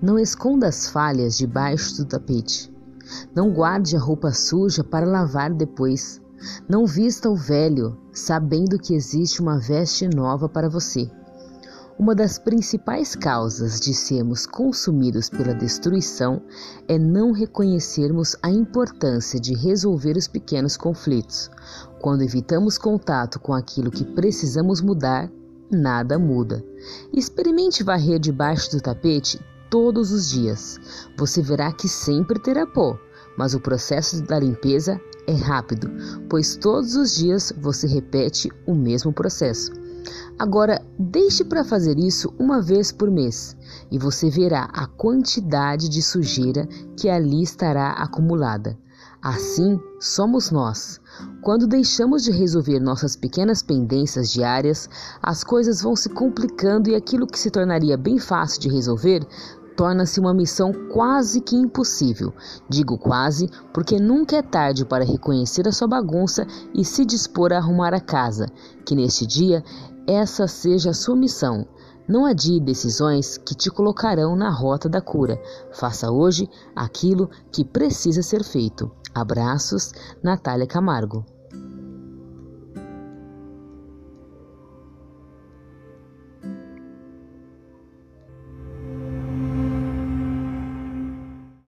Não esconda as falhas debaixo do tapete. Não guarde a roupa suja para lavar depois. Não vista o velho, sabendo que existe uma veste nova para você. Uma das principais causas de sermos consumidos pela destruição é não reconhecermos a importância de resolver os pequenos conflitos. Quando evitamos contato com aquilo que precisamos mudar, nada muda. Experimente varrer debaixo do tapete todos os dias. Você verá que sempre terá pó, mas o processo da limpeza é rápido, pois todos os dias você repete o mesmo processo. Agora, deixe para fazer isso uma vez por mês e você verá a quantidade de sujeira que ali estará acumulada. Assim somos nós. Quando deixamos de resolver nossas pequenas pendências diárias, as coisas vão se complicando e aquilo que se tornaria bem fácil de resolver torna-se uma missão quase que impossível. Digo quase porque nunca é tarde para reconhecer a sua bagunça e se dispor a arrumar a casa. Que neste dia essa seja a sua missão. Não adie decisões que te colocarão na rota da cura. Faça hoje aquilo que precisa ser feito. Abraços, Natália Camargo.